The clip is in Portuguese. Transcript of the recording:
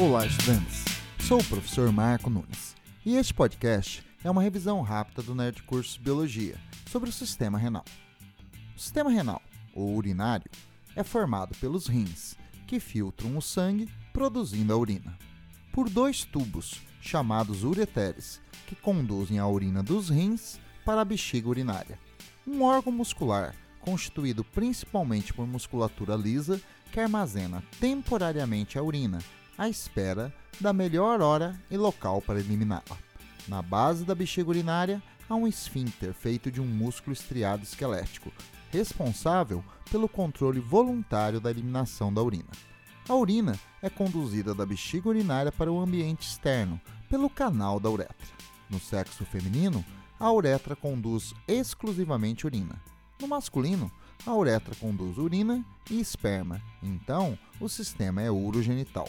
Olá, estudantes! Sou o professor Marco Nunes e este podcast é uma revisão rápida do Nerd Curso Biologia sobre o sistema renal. O sistema renal, ou urinário, é formado pelos rins, que filtram o sangue produzindo a urina, por dois tubos, chamados ureteres, que conduzem a urina dos rins para a bexiga urinária, um órgão muscular constituído principalmente por musculatura lisa que armazena temporariamente a urina à espera da melhor hora e local para eliminá-la. Na base da bexiga urinária há um esfíncter feito de um músculo estriado esquelético, responsável pelo controle voluntário da eliminação da urina. A urina é conduzida da bexiga urinária para o ambiente externo pelo canal da uretra. No sexo feminino, a uretra conduz exclusivamente urina. No masculino, a uretra conduz urina e esperma, então o sistema é urogenital.